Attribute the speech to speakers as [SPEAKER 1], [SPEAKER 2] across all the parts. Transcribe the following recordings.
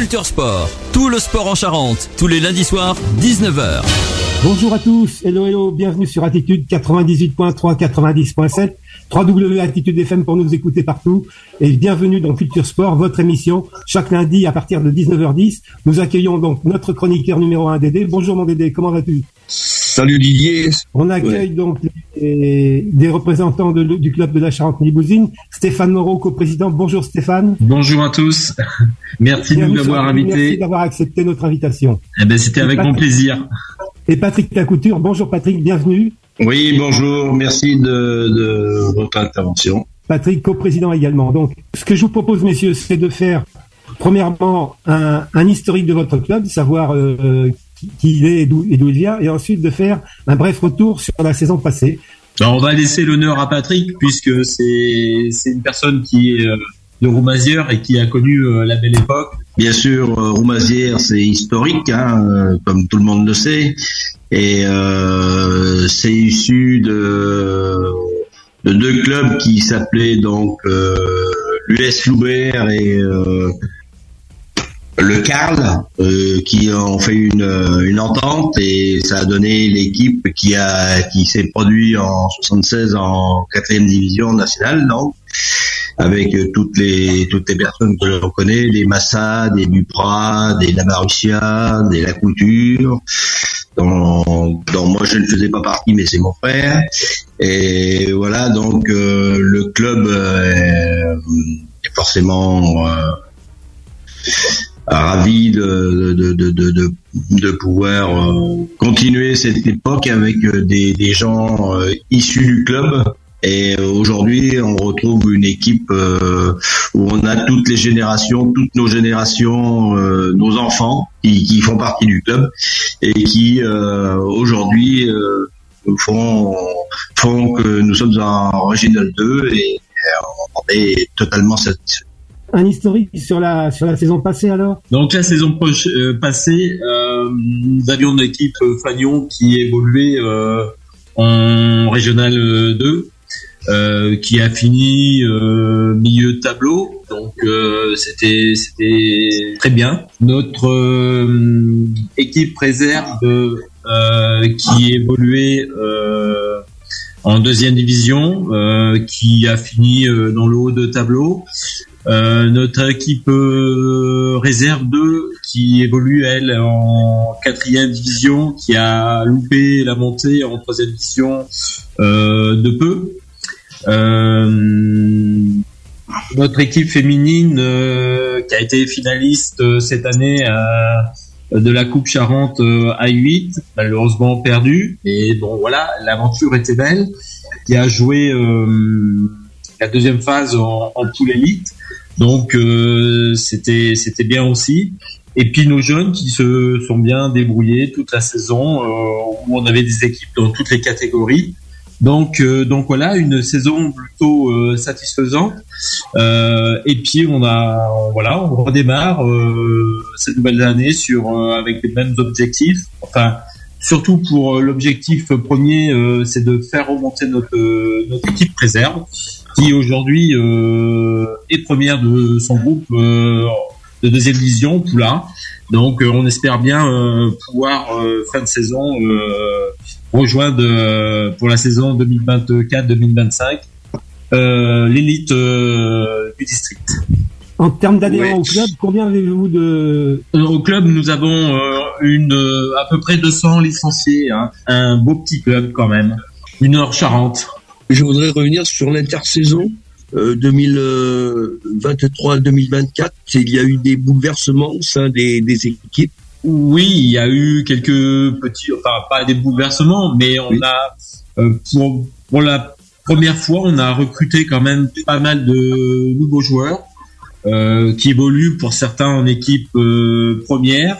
[SPEAKER 1] Culture Sport, tout le sport en Charente, tous les lundis soirs, 19h.
[SPEAKER 2] Bonjour à tous, hello hello, bienvenue sur Attitude 98.3, 90.7, Attitude FM pour nous écouter partout. Et bienvenue dans Culture Sport, votre émission, chaque lundi à partir de 19h10. Nous accueillons donc notre chroniqueur numéro 1 Dédé. Bonjour mon Dédé, comment vas-tu?
[SPEAKER 3] Salut Didier.
[SPEAKER 2] On accueille donc des représentants du club de la Charente-Libouzine. Stéphane Moreau, co-président. Bonjour Stéphane.
[SPEAKER 4] Bonjour à tous. Merci de nous avoir invités.
[SPEAKER 2] Merci d'avoir accepté notre invitation.
[SPEAKER 4] Eh ben, c'était avec mon plaisir.
[SPEAKER 2] Et Patrick Tacouture. Bonjour Patrick, bienvenue.
[SPEAKER 3] Oui, bonjour. Merci de, votre intervention.
[SPEAKER 2] Patrick, co-président également. Donc, ce que je vous propose, messieurs, c'est de faire premièrement un, historique de votre club, savoir euh, qui il est et d'où il vient, et ensuite de faire un bref retour sur la saison passée.
[SPEAKER 4] on va laisser l'honneur à Patrick puisque c'est c'est une personne qui est euh, de Roumazières et qui a connu euh, la belle époque.
[SPEAKER 3] Bien sûr, euh, Roumazières c'est historique, hein, comme tout le monde le sait, et c'est issu de de deux clubs qui s'appelaient donc l'US Loubert et le Carl euh, qui ont fait une, une entente et ça a donné l'équipe qui a qui s'est produit en 76 en quatrième division nationale donc avec toutes les toutes les personnes que l'on connaît des Massa des Duprat des Lamarussia des Lacouture dont, dont moi je ne faisais pas partie mais c'est mon frère. Et voilà donc euh, le club euh, est forcément ravi de, de, de, de, de pouvoir euh, continuer cette époque avec euh, des, des gens euh, issus du club. Et aujourd'hui, on retrouve une équipe où on a toutes les générations, toutes nos générations, nos enfants qui, qui, font partie du club et qui aujourd'hui font, font que nous sommes en Régional 2 et on est totalement satisfait
[SPEAKER 2] un historique sur la sur la saison passée alors?
[SPEAKER 4] Donc la saison euh, passée, euh, nous avions une équipe euh, Fagnon qui évoluait euh, en régional 2, euh, qui a fini milieu de tableau. Donc c'était c'était très bien. Notre équipe réserve qui évoluait en deuxième division, qui a fini dans le haut de tableau. Euh, notre équipe euh, réserve 2 qui évolue elle en quatrième division, qui a loupé la montée en troisième division euh, de peu. notre équipe féminine qui a été finaliste cette année de la Coupe Charente à 8, malheureusement perdue. Et bon voilà, l'aventure était belle. Qui a joué la deuxième phase en, en poule élite. Donc euh, c'était c'était bien aussi. Et puis nos jeunes qui se sont bien débrouillés toute la saison, euh, où on avait des équipes dans toutes les catégories. Donc euh, donc voilà une saison plutôt satisfaisante. et puis on a voilà on redémarre cette nouvelle année sur avec les mêmes objectifs. Enfin surtout pour l'objectif premier, c'est de faire remonter notre notre équipe réserve qui aujourd'hui euh, est première de son groupe euh, de deuxième division, Poulain. Donc euh, on espère bien pouvoir fin de saison rejoindre pour la saison 2024-2025 l'élite du district.
[SPEAKER 2] En termes d'adhérents au club, combien avez-vous de
[SPEAKER 4] Au club, nous avons une à peu près 200 licenciés, hein. un beau petit club quand même, une heure Charente.
[SPEAKER 5] Je voudrais revenir sur l'intersaison 2023-2024. Euh, il y a eu des bouleversements au sein des, équipes.
[SPEAKER 4] Oui, il y a eu quelques petits, enfin pas des bouleversements, mais on a euh, pour, pour la première fois, on a recruté quand même pas mal de nouveaux joueurs. Euh, qui évoluent pour certains en équipe euh, première.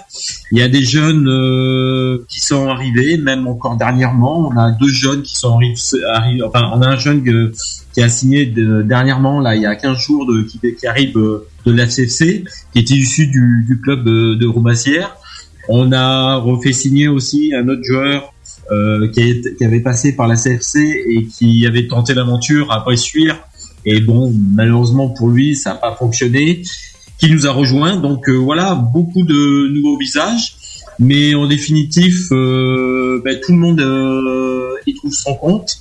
[SPEAKER 4] Il y a des jeunes euh, qui sont arrivés, même encore dernièrement. On a deux jeunes qui sont arrivés. Enfin, on a un jeune qui a signé dernièrement, là, il y a 15 jours, de, qui, qui arrive de l'ACFC, qui était issu du, du club de, de Roumassière. On a refait signer aussi un autre joueur qui, qui, avait passé par la CFC et qui avait tenté l'aventure à Bressuire et bon, malheureusement pour lui, ça n'a pas fonctionné. qui nous a rejoint. Donc voilà, beaucoup de nouveaux visages, mais en définitif, ben, tout le monde y trouve son compte.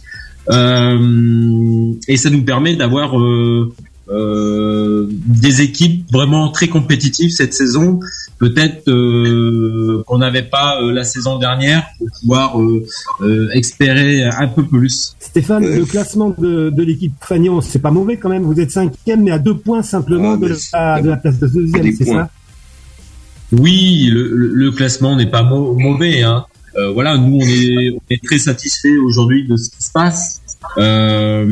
[SPEAKER 4] et ça nous permet d'avoir euh, des équipes vraiment très compétitives cette saison. Peut-être euh, qu'on n'avait pas euh, la saison dernière pour pouvoir espérer un peu plus.
[SPEAKER 2] Stéphane, le classement de, de l'équipe Fagnon, c'est pas mauvais quand même. Vous êtes cinquième, mais à deux points simplement de, la, de, la, place de deuxième, c'est ça?
[SPEAKER 4] Oui, le, le, classement n'est pas mauvais. Hein. voilà, nous on est, on est très satisfait aujourd'hui de ce qui se passe. Euh,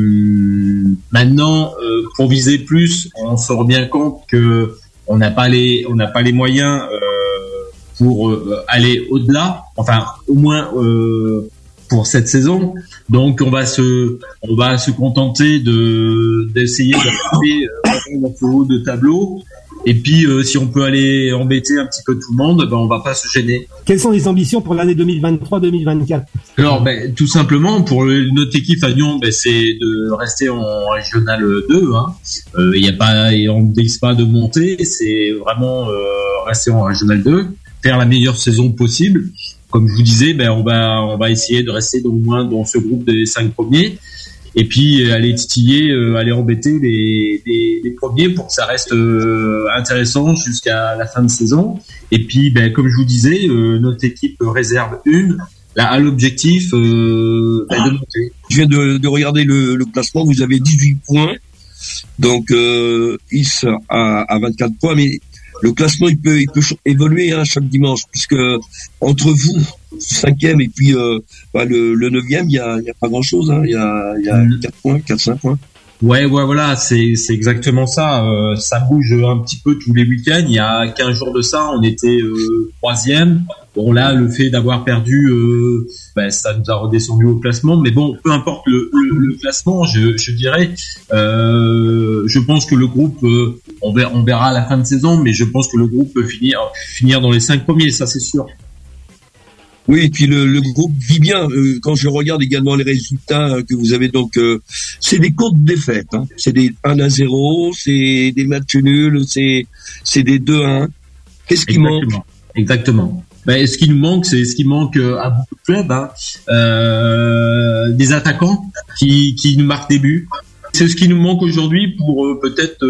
[SPEAKER 4] maintenant, euh, pour viser plus, on se rend bien compte que on n'a pas les on n'a pas les moyens euh, pour euh, aller au-delà. Enfin, au moins euh, pour cette saison. Donc, on va se on va se contenter de d'essayer d'arriver dans le haut de tableau et puis, euh, si on peut aller embêter un petit peu tout le monde, ben, on va pas se gêner.
[SPEAKER 2] Quelles sont les ambitions pour l'année 2023-2024
[SPEAKER 4] Alors, ben, tout simplement, pour notre équipe à Lyon, ben, c'est de rester en régional 2. Hein. Euh, il y a pas, on ne pas de monter, c'est vraiment euh, rester en régional 2, faire la meilleure saison possible. Comme je vous disais, ben, on va, on va essayer de rester au moins dans ce groupe des cinq premiers et puis euh, aller titiller, euh, aller embêter les, les, les, premiers pour que ça reste euh, intéressant jusqu'à la fin de saison. Et puis, ben, comme je vous disais, notre équipe réserve une a l'objectif ben, de monter.
[SPEAKER 5] Je viens de, de regarder le, le, classement, vous avez 18 points, donc euh, Is à, à 24 points, mais le classement il peut il peut évoluer hein, chaque dimanche puisque entre vous cinquième et puis euh, bah, le, le neuvième il y a, y a pas grand chose hein. il y a il y a mm. quatre points quatre cinq points
[SPEAKER 4] Ouais, ouais, voilà, c'est c'est exactement ça. Euh, ça bouge un petit peu tous les week-ends. Il y a 15 jours de ça, on était euh, troisième. Bon là, le fait d'avoir perdu, euh, ben, ça nous a redescendu au classement. Mais bon, peu importe le, le, classement, je, je dirais, euh, je pense que le groupe, euh, on verra, on verra à la fin de saison, mais je pense que le groupe peut finir finir dans les cinq premiers, ça c'est sûr.
[SPEAKER 5] Oui, et puis le, le groupe vit bien. Quand je regarde également les résultats que vous avez, donc euh, c'est des courtes défaites. Hein. C'est des 1 à 0, c'est des matchs nuls, c'est c'est des 2 à 1. Qu'est-ce qui manque?
[SPEAKER 4] Exactement. Ben, ce qui nous manque, c'est ce qui manque euh, à beaucoup de clubs, hein. euh, des attaquants qui, qui nous marquent des buts. C'est ce qui nous manque aujourd'hui pour peut-être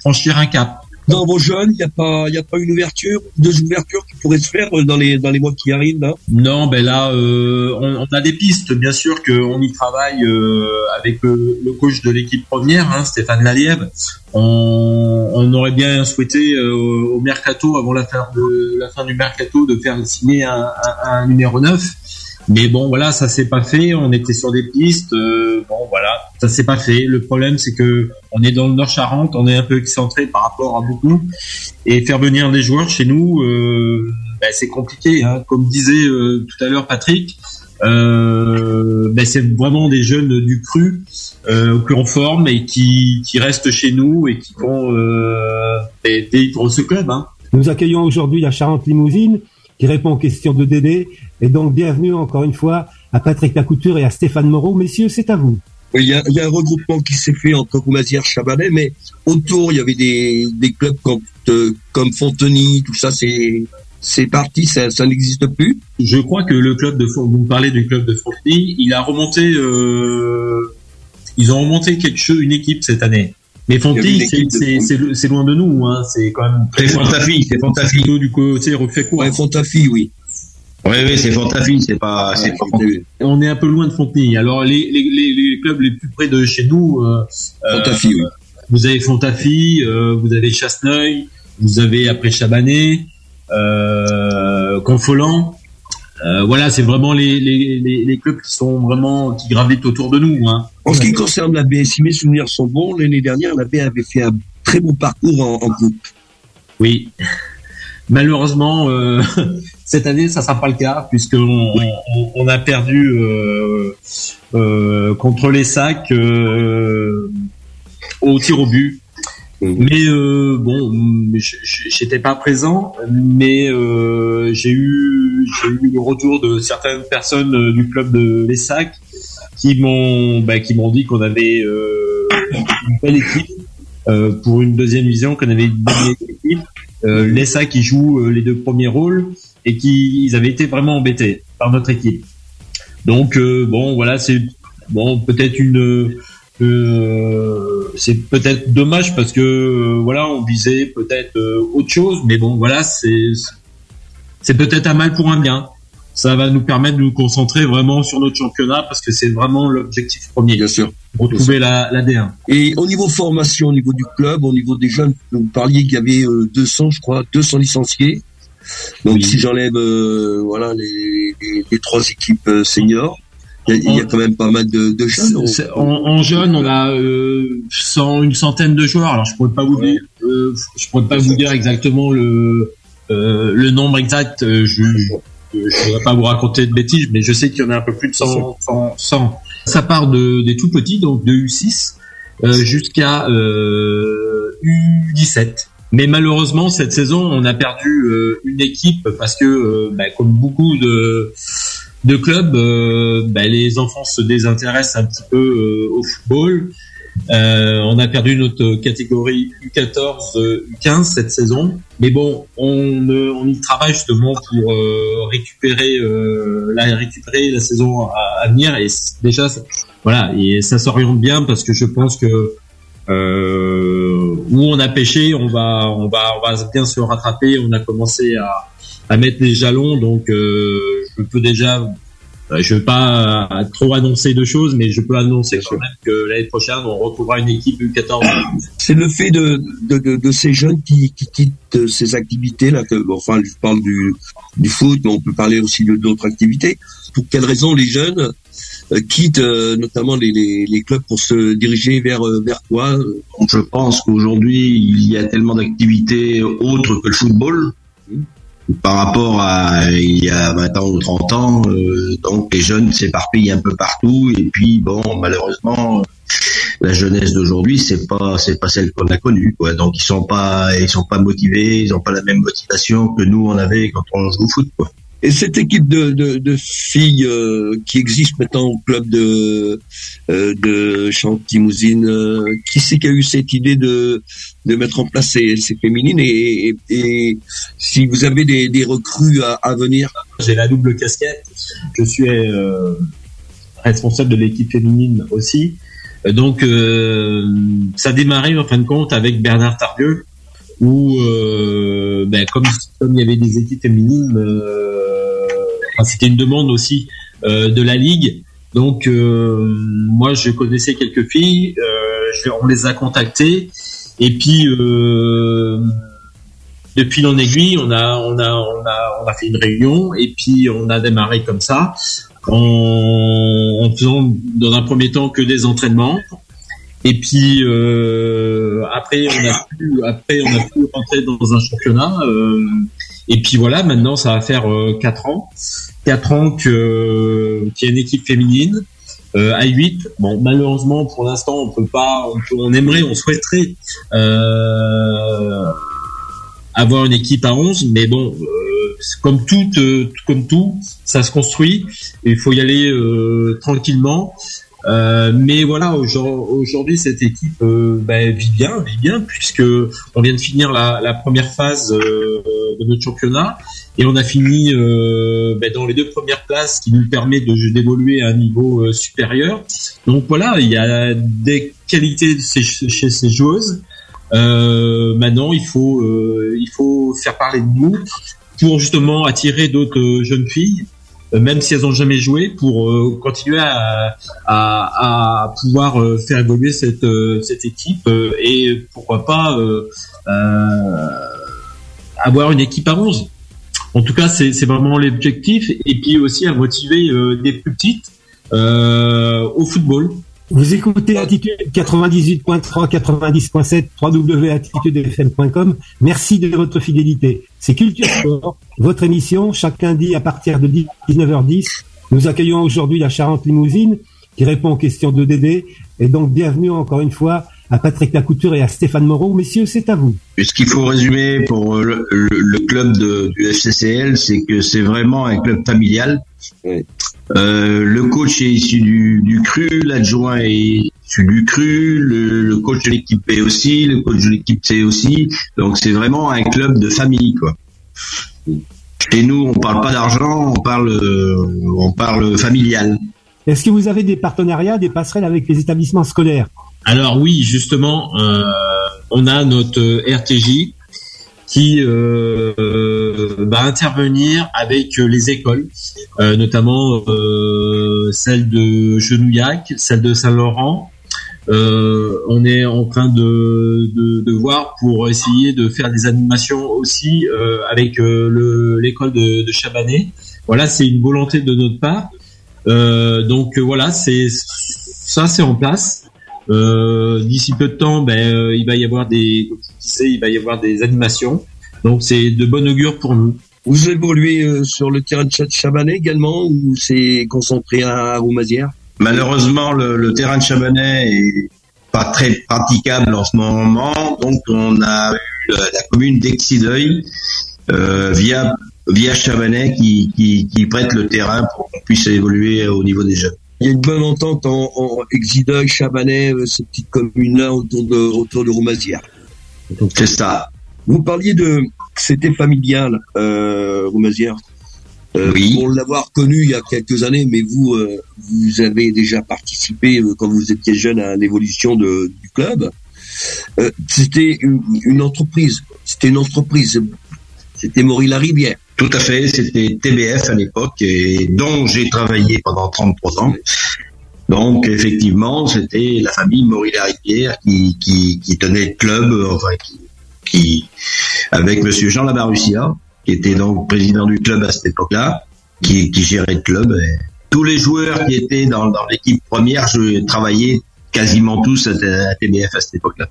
[SPEAKER 4] franchir un cap
[SPEAKER 5] dans vos jeunes, il n'y a pas, il a pas une ouverture, deux ouvertures qui pourraient se faire dans les dans les mois qui arrivent là?
[SPEAKER 4] Non, ben là, euh, on, on, a des pistes. Bien sûr qu'on y travaille euh, avec le, le, coach de l'équipe première, hein, Stéphane Laliève. On, on, aurait bien souhaité euh, au mercato, avant la fin de la fin du mercato, de faire signer un, un, un numéro 9 mais bon, voilà, ça s'est pas fait. On était sur des pistes. Euh, bon, voilà, ça s'est pas fait. Le problème, c'est que on est dans le Nord Charente, on est un peu excentré par rapport à beaucoup, et faire venir des joueurs chez nous, euh, ben, c'est compliqué. Hein. Comme disait euh, tout à l'heure Patrick, euh, ben, c'est vraiment des jeunes du cru euh, en forme et qui, qui restent chez nous et qui vont euh, dans ce club. Hein.
[SPEAKER 2] Nous accueillons aujourd'hui la Charente Limousine qui répond aux questions de Dédé. Et donc, bienvenue encore une fois à Patrick Lacouture et à Stéphane Moreau. Messieurs, c'est à vous.
[SPEAKER 5] Il y, a, il y a un regroupement qui s'est fait entre Roumazière et Chabanais, mais autour, il y avait des, des clubs comme, euh, comme Fontenay, tout ça, c'est c'est parti, ça, ça n'existe plus.
[SPEAKER 4] Je crois que le club de vous parlez du club de Fontenay, il a remonté, euh, ils ont remonté quelque chose, une équipe cette année. Mais Fontenay, c'est loin de nous, hein. C'est quand même.
[SPEAKER 3] C'est Fontafi, c'est Fontafi.
[SPEAKER 4] Du côté refait quoi
[SPEAKER 5] Ouais, Fontafi, oui.
[SPEAKER 3] Oui, oui, c'est Fontafi, c'est pas.
[SPEAKER 4] Ouais, on est un peu loin de Fontenay. Alors les, les, les, clubs les plus près de chez nous. Euh,
[SPEAKER 5] Fontafi, oui.
[SPEAKER 4] Vous avez Fontafi, euh, vous avez Chasseneuil, vous avez après Chabanais, euh, Confolant. Euh, voilà, c'est vraiment les, les, les, clubs qui sont vraiment qui gravitent autour de nous. Hein.
[SPEAKER 5] En ce qui concerne la B, si mes souvenirs sont bons, l'année dernière, la B avait fait un très beau parcours en, en coupe.
[SPEAKER 4] Oui. Malheureusement, euh, cette année, ça sera pas le cas puisqu'on on, on a perdu euh, euh, contre les sacs euh, au tir au but. Mhm. Mais euh, bon, j'étais pas présent, mais euh, j'ai eu j'ai eu le retour de certaines personnes du club de l'ESSAC qui m'ont bah, qui m'ont dit qu'on avait euh, une belle équipe euh, pour une deuxième vision, qu'on avait une belle équipe euh, l'ESA qui joue euh, les deux premiers rôles et qui ils avaient été vraiment embêtés par notre équipe. Donc euh, bon voilà c'est bon peut-être une euh, c'est peut-être dommage parce que euh, voilà on visait peut-être euh, autre chose mais bon voilà c'est c'est peut-être un mal pour un bien ça va nous permettre de nous concentrer vraiment sur notre championnat parce que c'est vraiment l'objectif premier
[SPEAKER 5] Bien sûr.
[SPEAKER 4] retrouver la, la D1
[SPEAKER 5] Et au niveau formation, au niveau du club, au niveau des jeunes, vous parliez qu'il y avait euh, 200, je crois, 200 licenciés. Donc
[SPEAKER 4] Oui.
[SPEAKER 5] si j'enlève euh, voilà les, les, les trois équipes euh, seniors, il y, a- il y a quand même pas mal de, de jeunes.
[SPEAKER 4] En, en jeune, on a euh, une centaine de joueurs. Alors je pourrais pas vous dire, euh, je pourrais pas vous dire exactement le euh, le nombre exact. euh, Je je je voudrais pas vous raconter de bêtises, mais je sais qu'il y en a un peu plus de 100. 100, 100. Ça part de des tout petits, donc de U6 euh, jusqu'à euh, U17. Mais malheureusement, cette saison, on a perdu euh, une équipe parce que, euh, bah, comme beaucoup de de clubs, euh, bah, les enfants se désintéressent un petit peu euh, au football. Euh, on a perdu notre catégorie U14, euh, U15 cette saison, mais bon, on, euh, y travaille justement pour récupérer la récupérer la saison à, venir. Et déjà ça- voilà. Et ça s'oriente bien parce que je pense que où on a pêché, on va on va on va bien se rattraper. On a commencé à à mettre les jalons, donc je peux déjà euh, je veux pas euh, trop annoncer de choses, mais je peux annoncer quand même que l'année prochaine, on retrouvera une équipe U14.
[SPEAKER 5] C'est le fait de, de, de, de ces jeunes qui, qui quittent euh, ces activités là. Que, bon, enfin, je parle du, du foot, mais on peut parler aussi d'autres activités. Pour quelles raisons les jeunes quittent euh, notamment les, les, les clubs pour se diriger vers vers quoi?
[SPEAKER 3] Je pense qu'aujourd'hui, il y a tellement d'activités autres que le football par rapport à il y a 20 ans ou 30 ans. euh, donc les jeunes s'éparpillent un peu partout et puis bon, malheureusement, la jeunesse d'aujourd'hui, c'est pas c'est pas celle qu'on a connue. Quoi. Donc ils sont pas ils sont pas motivés, ils ont pas la même motivation que nous on avait quand on joue au foot. Quoi.
[SPEAKER 5] Et cette équipe de, de, de filles euh, qui existe maintenant au club de euh, de Chantilly-Mousine, euh, qui c'est qui a eu cette idée de de mettre en place ces, ces féminines et, et, et si vous avez des, des recrues à, à venir?
[SPEAKER 4] J'ai la double casquette. Je suis euh, responsable de l'équipe féminine aussi. Euh, Donc, euh, ça a démarré en fin de compte avec Bernard Tardieu, où euh, ben, comme, comme il y avait des équipes féminines, euh, enfin, c'était une demande aussi euh, de la ligue. Donc, euh, moi, je connaissais quelques filles, euh, je- on les a contactées, et puis euh, depuis l'an aiguille, on a, on a, on a, on a fait une réunion et puis on a démarré comme ça, en, en faisant dans un premier temps que des entraînements. Et puis euh, après, on a pu, après on a pu rentrer dans un championnat. euh, et puis voilà, maintenant ça va faire euh, quatre ans, quatre ans que qu'il y a une équipe féminine. À 8, bon malheureusement pour l'instant on peut pas, on, aimerait, on souhaiterait avoir une équipe à 11, mais bon, comme tout, comme tout, ça se construit. Il faut y aller tranquillement. Euh, mais voilà, aujourd- aujourd'hui cette équipe euh, ben, vit bien, vit bien puisque on vient de finir la, première phase euh, de notre championnat et on a fini euh, ben, dans les deux premières places, ce qui nous permet de d'évoluer à un niveau supérieur. Donc voilà, il y a des qualités ces- chez ces joueuses. Maintenant, il faut il faut faire parler de nous pour justement attirer d'autres jeunes filles, même si elles ont jamais joué, pour euh, continuer à, à, à pouvoir euh, faire évoluer cette euh, cette équipe euh, et pourquoi pas euh, euh, avoir une équipe à 11. En tout cas, c'est vraiment l'objectif et puis aussi à motiver euh, des plus petites euh, au football.
[SPEAKER 2] Vous écoutez Attitude 98.3, 90.7, www.attitudefm.com. Merci de votre fidélité. C'est Culture Sport, votre émission, chaque lundi à partir de 19h10. Nous accueillons aujourd'hui la Charente Limousine qui répond aux questions de Dédé. Et donc, bienvenue encore une fois à Patrick Lacouture et à Stéphane Moreau. Messieurs, c'est à vous.
[SPEAKER 3] Ce qu'il faut résumer pour euh, le, le- le club de, du FCCL, c'est que c'est vraiment un club familial.
[SPEAKER 5] Oui.
[SPEAKER 3] Euh, le coach est issu du, du cru, l'adjoint est issu du cru, le, coach de l'équipe B aussi, le coach de l'équipe C aussi. Donc c'est vraiment un club de famille, quoi. Chez nous, on parle pas d'argent, on parle, on parle familial.
[SPEAKER 2] Est-ce que vous avez des partenariats, des passerelles avec les établissements scolaires?
[SPEAKER 4] Alors oui, justement, euh, on a notre RTJ qui euh, va intervenir avec les écoles, euh, notamment celle de Genouillac, celle de Saint-Laurent. on est en train de, voir pour essayer de faire des animations aussi avec l'école de, de. Voilà, c'est une volonté de notre part. Euh, donc euh, voilà, c'est ça, c'est en place. Euh, D'ici peu de temps, ben, il va y avoir des, il va y avoir des animations. Donc c'est de bon augure pour nous.
[SPEAKER 5] Vous évoluez sur le terrain de Chabanais également ou c'est concentré à Roumazières
[SPEAKER 3] Malheureusement, le, le, terrain de Chabanais est pas très praticable en ce moment, donc on a eu la, commune d'Exideuil euh, via via Chabanais qui, qui, qui prête le terrain pour qu'on puisse évoluer au niveau des jeunes.
[SPEAKER 5] Il y a une bonne entente en, en Exideuil, Chabanais, euh, ces petites communes-là autour de, autour de Roumazières.
[SPEAKER 3] C'est ça.
[SPEAKER 5] Vous parliez de c'était familial, euh, Roumazières. Euh, oui. Pour l'avoir connu il y a quelques années, mais vous, euh, vous avez déjà participé euh, quand vous étiez jeune à l'évolution du club. c'était une, une, entreprise. C'était une entreprise. C'était Maury-la-Rivière.
[SPEAKER 3] Tout à fait, c'était TBF à l'époque et dont j'ai travaillé pendant 33 ans. Donc effectivement, c'était la famille Maury-la-Rivière qui, qui, qui, tenait le club, enfin qui, qui avec Monsieur Jean Lamarussia, qui était donc président du club à cette époque-là, qui, qui gérait le club. Et tous les joueurs qui étaient dans, dans l'équipe première, je travaillais quasiment tous à, TBF à cette époque-là.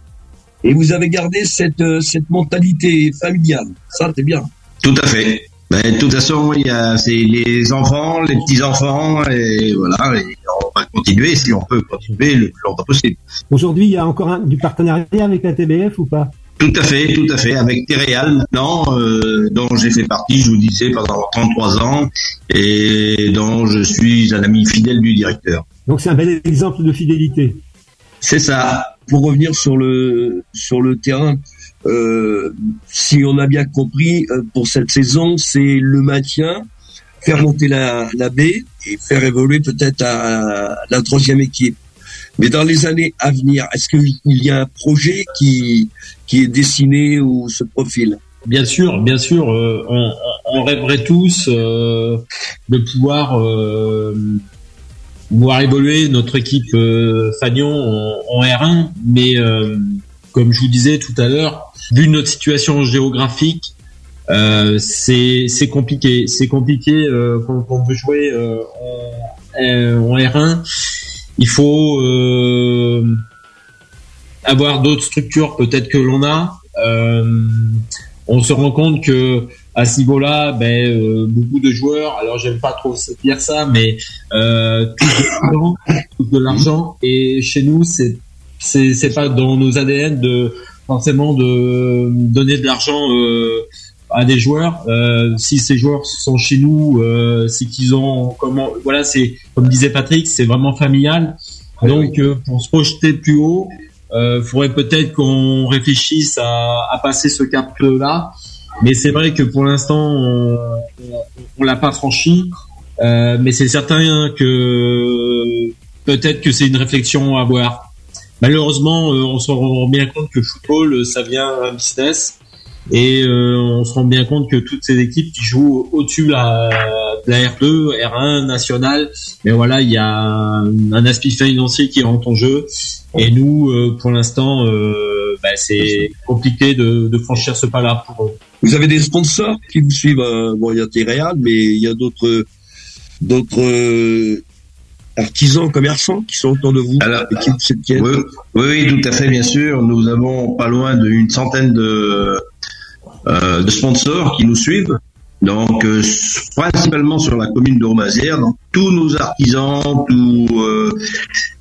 [SPEAKER 5] Et vous avez gardé cette, euh, cette mentalité familiale, ça c'est bien.
[SPEAKER 3] Tout à fait. Ben, de toute façon, il y a c'est les enfants, les petits enfants, et voilà. on va continuer si on peut continuer le plus longtemps possible.
[SPEAKER 2] Aujourd'hui, il y a encore un, du partenariat avec la TBF ou pas?
[SPEAKER 3] Tout à fait, tout à fait. Avec Téréal maintenant, euh, dont j'ai fait partie, je vous disais, pendant 33 ans, et dont je suis un ami fidèle du directeur.
[SPEAKER 2] Donc c'est un bel exemple de fidélité.
[SPEAKER 3] C'est ça.
[SPEAKER 5] Pour revenir sur le sur le terrain, euh, si on a bien compris, euh, pour cette saison, c'est le maintien, faire monter la, la baie et faire évoluer peut-être à, la troisième équipe. Mais dans les années à venir, est-ce qu'il y a un projet qui, qui est dessiné ou se profile?
[SPEAKER 4] Bien sûr, bien sûr, euh, on, on, rêverait tous de pouvoir voir évoluer notre équipe Fagnon en, en, R1, mais comme je vous disais tout à l'heure, vu notre situation géographique, euh, c'est compliqué. C'est compliqué euh, quand, on veut jouer euh, en, en, R1. Il faut euh, avoir d'autres structures peut-être que l'on a. Euh, on se rend compte que à ce niveau-là, ben, euh, beaucoup de joueurs, alors j'aime pas trop dire ça, mais euh, tout de l'argent, et chez nous, c'est c'est pas dans nos ADN de forcément de donner de l'argent euh, à des joueurs. Euh, si ces joueurs sont chez nous, euh, c'est qu'ils ont comment voilà, c'est comme disait Patrick, c'est vraiment familial. Donc pour se projeter plus haut, il faudrait peut-être qu'on réfléchisse à, à, passer ce cap-là. Mais c'est vrai que pour l'instant, on, on, l'a pas franchi. mais c'est certain que peut-être que c'est une réflexion à avoir. Malheureusement, euh, on se rend bien compte que le football, euh, ça vient un business. Et euh, on se rend bien compte que toutes ces équipes qui jouent au-dessus de la, R2, R1, national, mais voilà, il y a un, aspect financier qui rentre en jeu. Et nous, pour l'instant, bah, c'est compliqué de, de, franchir ce pas-là pour eux.
[SPEAKER 5] Vous avez des sponsors qui vous suivent. bon, il y a Téréal, mais il y a d'autres d'autres artisans, commerçants qui sont autour de vous
[SPEAKER 3] Alors, oui, oui, tout à fait, bien sûr. Nous avons pas loin d'une centaine de, euh, de sponsors qui nous suivent. Donc, euh, principalement sur la commune de Romazière, donc tous nos artisans, tous, euh,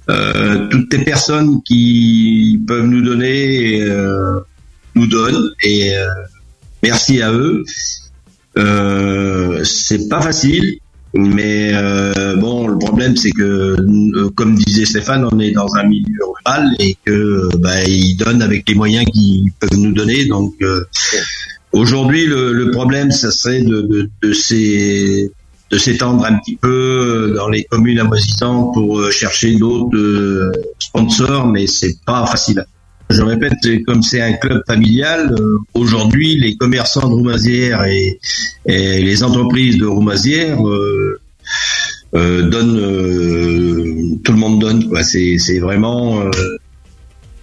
[SPEAKER 3] euh, toutes les personnes qui peuvent nous donner, euh, nous donnent, et merci à eux. c'est pas facile, Mais euh, bon, le problème c'est que, euh, comme disait Stéphane, on est dans un milieu rural et que bah, ils donnent avec les moyens qu'ils peuvent nous donner. Donc aujourd'hui, le, le, problème, ça serait de, de, de s'étendre un petit peu dans les communes avoisinantes pour chercher d'autres sponsors, mais c'est pas facile. Je répète, comme c'est un club familial, euh, aujourd'hui, les commerçants de Roumazières et, les entreprises de Roumazières euh, euh, donnent, tout le monde donne. C'est vraiment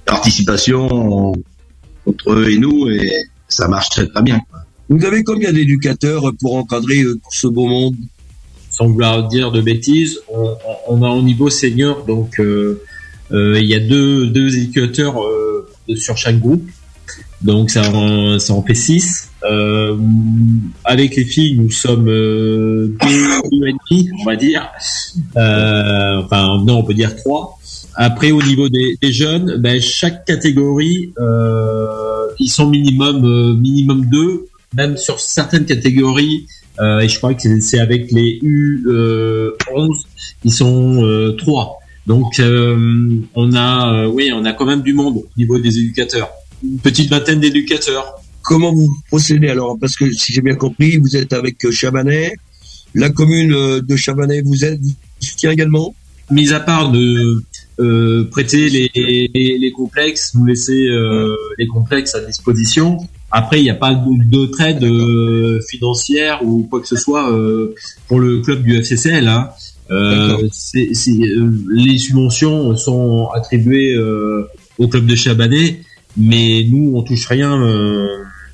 [SPEAKER 3] participation entre eux et nous, et ça marche très très bien.
[SPEAKER 5] Vous avez combien d'éducateurs pour encadrer ce beau monde?
[SPEAKER 4] Sans vouloir dire de bêtises, on, on a au niveau senior, donc il y a deux, deux éducateurs sur chaque groupe. Donc ça en, ça en fait 6. Euh, avec les filles, nous sommes euh, deux, et demi, on va dire. Euh, enfin, non, on peut dire trois. Après, au niveau des, des jeunes, ben, chaque catégorie, euh, ils sont minimum euh, minimum deux. Même sur certaines catégories, euh, et je crois que c'est avec les U11, ils sont trois. Donc euh, on a, euh, oui, on a quand même du monde au niveau des éducateurs. Une petite vingtaine d'éducateurs.
[SPEAKER 5] Comment vous procédez alors? Parce que si j'ai bien compris, vous êtes avec euh, Chabanais. La commune de Chabanais vous aide, vous soutient également?
[SPEAKER 4] Mis à part de euh, prêter les, les, les, complexes, nous laisser euh, les complexes à disposition. Après, il n'y a pas d'autre aide financière ou quoi que ce soit pour le club du FCCL. Hein. Euh, euh, les subventions sont attribuées euh, au club de Chabanais, mais nous, on touche rien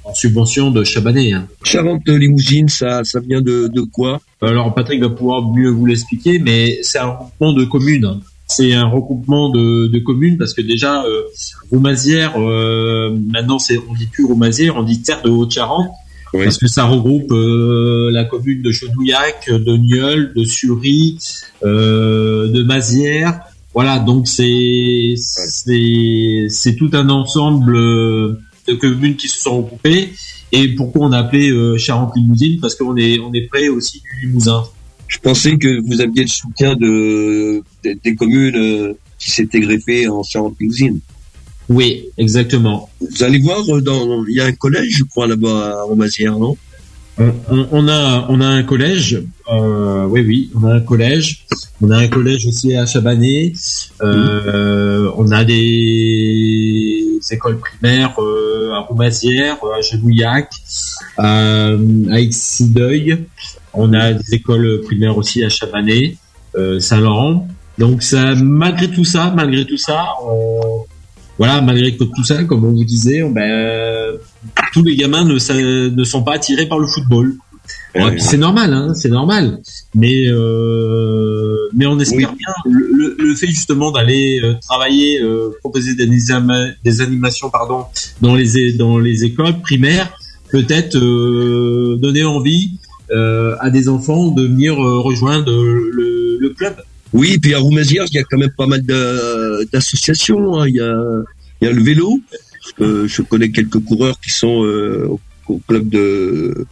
[SPEAKER 4] en subvention de Chabanais. Hein.
[SPEAKER 5] Charente Limousine, ça, ça vient de, de quoi?
[SPEAKER 4] Alors Patrick va pouvoir mieux vous l'expliquer, mais c'est un regroupement de communes. C'est un regroupement de, de, communes parce que déjà euh, Roumazières, maintenant c'est on dit plus Roumazières, on dit Terre de Haute-Charente parce que ça regroupe euh, la commune de Chaudouillac, de Nieul, de Sury, euh, de Mazières. Voilà, donc c'est c'est c'est tout un ensemble euh, de communes qui se sont regroupées. Et pourquoi on a appelé euh, Charente-Limousine? Parce qu'on est on est près aussi du Limousin.
[SPEAKER 5] Je pensais que vous aviez le soutien de, des communes qui s'étaient greffées en Charente-Limousine.
[SPEAKER 4] Oui, exactement.
[SPEAKER 5] Vous allez voir, euh, dans, il y a un collège, je crois, là-bas à Romazière, non?
[SPEAKER 4] On, a, on a un collège. Euh, oui, oui, on a un collège. On a un collège aussi à Chabanais. Euh, on a des écoles primaires euh, à Roumazière, à Genouillac, à, à Exideuil. On a des écoles primaires aussi à Chabanais, euh, Saint-Laurent. Donc ça, malgré tout ça, malgré tout ça, on, voilà, malgré que tout ça, comme on vous disait, ben, tous les gamins ne, ne sont pas attirés par le football. c'est normal, hein, c'est normal. Mais euh, mais on espère bien le, le, fait justement d'aller euh, travailler, euh, proposer des, des animations, pardon, dans les dans les écoles primaires, peut-être euh, donner envie euh, à des enfants de venir rejoindre le, le club.
[SPEAKER 5] Oui, puis à Roumazières, il y a quand même pas mal d'associations. Hein. Il, y a, il y a le vélo. je connais quelques coureurs qui sont euh, au club de,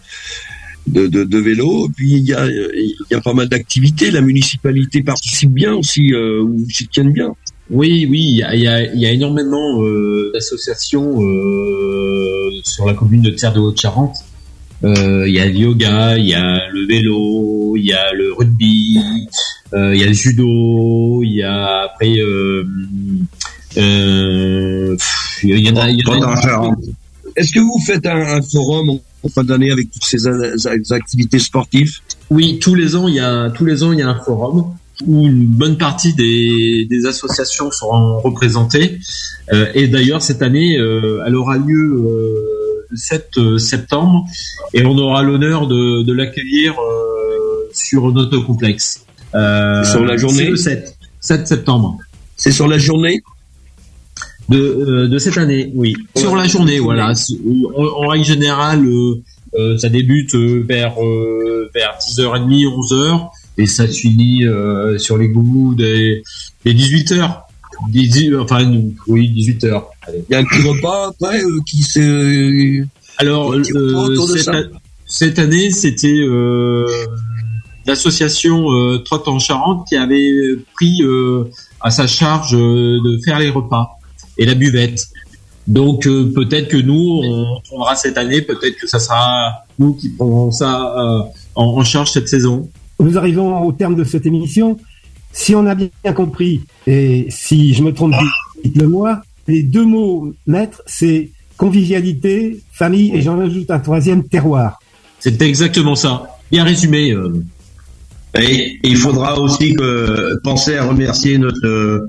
[SPEAKER 5] de, de, vélo. Puis il y a, il y a pas mal d'activités. La municipalité participe bien aussi, euh, ou s'y tiennent bien.
[SPEAKER 4] Oui, oui, il y a, il y a, énormément euh, d'associations euh, sur la commune de Terre de Haute-Charente. Euh, il y a le yoga, il y a le vélo, il y a le rugby, euh, il y a le judo, il y a après euh,
[SPEAKER 5] euh, il y en a. Est-ce que vous faites un, forum en fin d'année avec toutes ces, activités sportives?
[SPEAKER 4] Oui, tous les ans il y a tous les ans il y a un forum où une bonne partie des, des associations seront représentées. Euh, et d'ailleurs cette année, euh, elle aura lieu le 7 septembre et on aura l'honneur de, de l'accueillir sur notre complexe.
[SPEAKER 5] Euh, sur la journée
[SPEAKER 4] le 7, 7 septembre.
[SPEAKER 5] C'est sur la journée
[SPEAKER 4] de, euh, de cette année, oui. sur la journée, voilà. En, règle générale, euh, euh ça débute euh, vers vers 10h30, 11h et ça finit sur les goûts des, des 18h. 18, enfin, oui, 18h.
[SPEAKER 5] Il y a un petit repas après qui s'est...
[SPEAKER 4] Alors, cette, cette, année, c'était l'association euh, Trotte en Charente qui avait pris à sa charge de faire les repas et la buvette. Donc peut-être que nous, on tournera cette année, peut-être que ça sera nous qui prendrons ça en, charge cette saison.
[SPEAKER 2] Nous arrivons au terme de cette émission. Si on a bien compris, et si je me trompe, dites-le moi, les deux mots maîtres, c'est convivialité, famille, et j'en ajoute un troisième, terroir.
[SPEAKER 4] C'est exactement ça. Bien résumé. Euh.
[SPEAKER 3] Et, il faudra aussi que, penser à remercier notre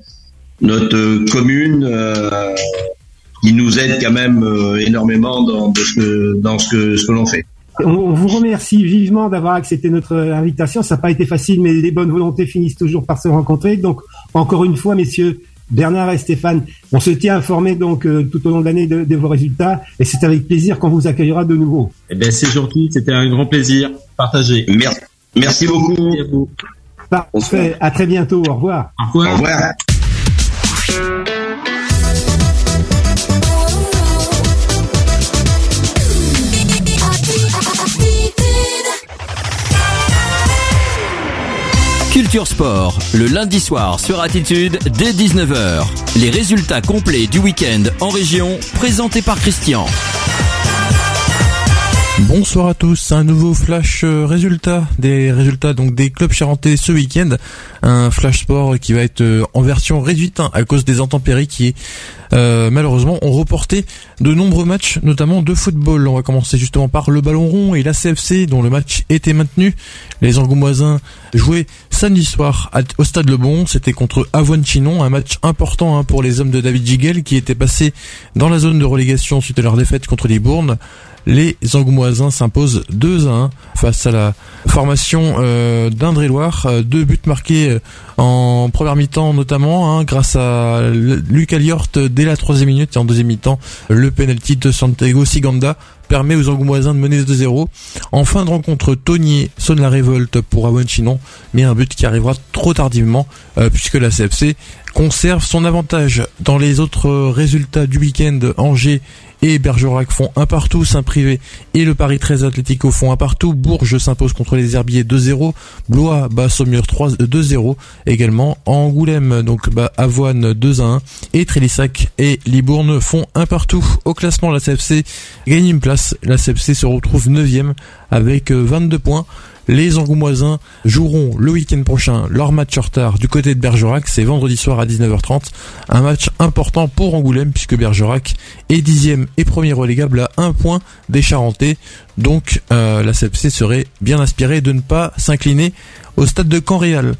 [SPEAKER 3] notre commune euh, qui nous aide quand même euh, énormément dans, ce que, dans ce que, ce que l'on fait.
[SPEAKER 2] On vous remercie vivement d'avoir accepté notre invitation. Ça n'a pas été facile, mais les bonnes volontés finissent toujours par se rencontrer. Donc, encore une fois, messieurs, Bernard et Stéphane, on se tient informé donc euh, tout au long de l'année de, vos résultats et c'est avec plaisir qu'on vous accueillera de nouveau.
[SPEAKER 4] Eh bien, c'est gentil, c'était un grand plaisir partagé.
[SPEAKER 3] Merci, merci beaucoup. Merci à vous.
[SPEAKER 2] Parfait, à très bientôt, au revoir.
[SPEAKER 3] Au revoir. Au revoir.
[SPEAKER 1] Culture Sport, le lundi soir sur Attitude dès 19h. Les résultats complets du week-end en région, présentés par Christian.
[SPEAKER 6] Bonsoir à tous, un nouveau flash euh, résultat des résultats donc des clubs charentais ce week-end, un flash sport qui va être euh, en version réduite hein, à cause des intempéries qui euh, malheureusement ont reporté de nombreux matchs, notamment de football. On va commencer justement par le ballon rond et la CFC dont le match était maintenu. Les Angoumoisins jouaient samedi soir au Stade Le Bon, c'était contre Avoine Chinon, un match important hein, pour les hommes de David Gigel qui étaient passés dans la zone de relégation suite à leur défaite contre les les Angoumoisins s'imposent 2 à 1 face à la formation euh, d'Indre-et-Loire. Euh, deux buts marqués euh, en première mi-temps notamment, hein, grâce à Lucas Liort dès la troisième minute. Et en deuxième mi-temps, le penalty de Santiago Siganda permet aux Angoumoisins de mener 2-0. En fin de rencontre, Tony sonne la révolte pour Chinon, mais un but qui arrivera trop tardivement puisque la CFC conserve son avantage. Dans les autres résultats du week-end, Angers et Bergerac font un partout, Saint-Privé et le Paris 13 Atlético font un partout, Bourges s'impose contre les Herbiers 2-0, Blois bat Saumur 2-0 également, Angoulême donc bat Avoine 2-1 et Trélissac et Libourne font un partout. Au classement la CFC gagne une place, la CFC se retrouve 9ème avec 22 points. Les Angoumoisins joueront le week-end prochain leur match en retard du côté de Bergerac. C'est vendredi soir à 19h30. Un match important pour Angoulême puisque Bergerac est dixième et premier relégable à un point des Charentais. Donc euh, la CFC serait bien inspirée de ne pas s'incliner au stade de Caen-Réal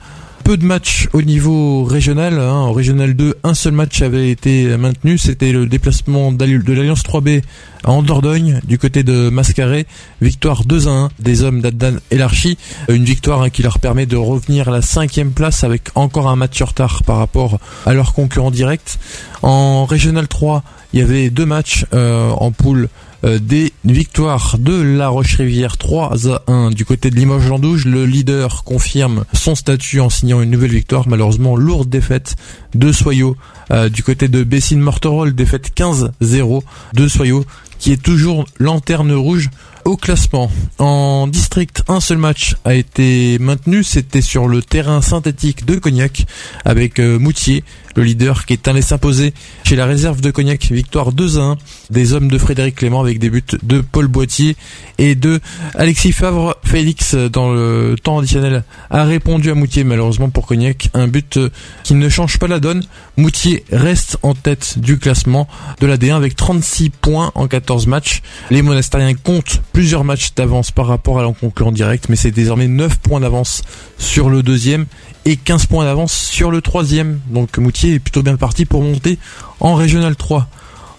[SPEAKER 6] peu de matchs au niveau régional. Hein. En régional 2, un seul match avait été maintenu. C'était le déplacement de l'Alliance 3B en Dordogne, du côté de Mascaré. Victoire 2 1 des hommes d'Addan et l'Archie. Une victoire hein, qui leur permet de revenir à la cinquième place avec encore un match en retard par rapport à leurs concurrents directs. En régional 3, il y avait deux matchs euh, en poule des victoires de La Roche-Rivière 3 à 1 du côté de Limoges-Landouge. Le leader confirme son statut en signant une nouvelle victoire. Malheureusement, lourde défaite de Soyaux euh, du côté de Bessines-Morterolles, défaite 15-0 de Soyaux qui est toujours lanterne rouge au classement. En district, un seul match a été maintenu, c'était sur le terrain synthétique de Cognac avec euh, Moutier, le leader qui est allé s'imposer chez la réserve de Cognac, victoire 2 1 des hommes de Frédéric Clément avec des buts de Paul Boitier et de Alexis Favre. Félix dans le temps additionnel a répondu à Moutier malheureusement pour Cognac, un but qui ne change pas la donne. Moutier reste en tête du classement de la D1 avec 36 points en 14 matchs. Les monastériens comptent plusieurs matchs d'avance par rapport à leur concurrent direct, mais c'est désormais 9 points d'avance sur le deuxième et 15 points d'avance sur le troisième. Donc Moutier est plutôt bien parti pour monter en Régional 3.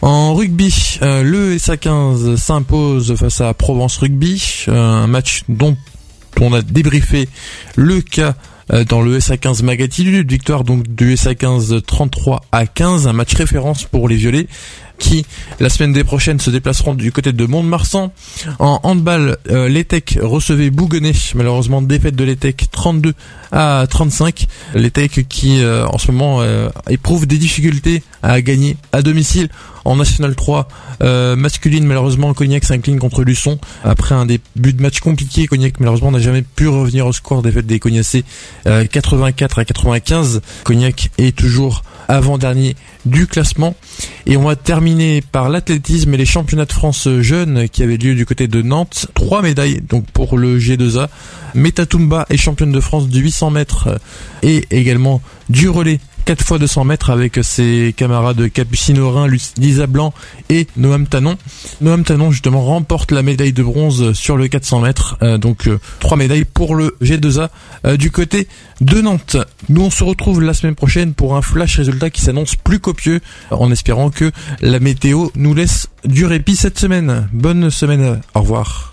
[SPEAKER 6] En rugby, euh, le SA15 s'impose face à Provence Rugby, un match dont on a débriefé le cas euh, dans le SA15 Magatitude, victoire donc du SA15 33 à 15, un match référence pour les violets. Qui la semaine des prochaines se déplaceront du côté de Mont-de-Marsan. En handball, euh, l'ETEC recevait Bouguenais, malheureusement défaite de l'ETEC 32 à 35. L'ETEC qui euh, en ce moment euh, éprouve des difficultés à gagner à domicile en National 3 euh, masculine. Malheureusement Cognac s'incline contre Luçon. Après un début de match compliqué Cognac malheureusement n'a jamais pu revenir au score. Défaite des Cognacés 84 à 95 Cognac est toujours avant-dernier du classement. Et on va terminer par l'athlétisme et les championnats de France jeunes qui avaient lieu du côté de Nantes. Trois médailles donc pour le G2A. Metatumba est championne de France du 800 mètres et également du relais 4 fois 200 mètres avec ses camarades Capucine Aurin, Lisa Blanc et Noam Tanon. Noam Tanon justement remporte la médaille de bronze sur le 400 mètres. Euh, donc euh, trois médailles pour le G2A euh, du côté de Nantes. Nous on se retrouve la semaine prochaine pour un flash résultat qui s'annonce plus copieux en espérant que la météo nous laisse du répit cette semaine. Bonne semaine. Au revoir.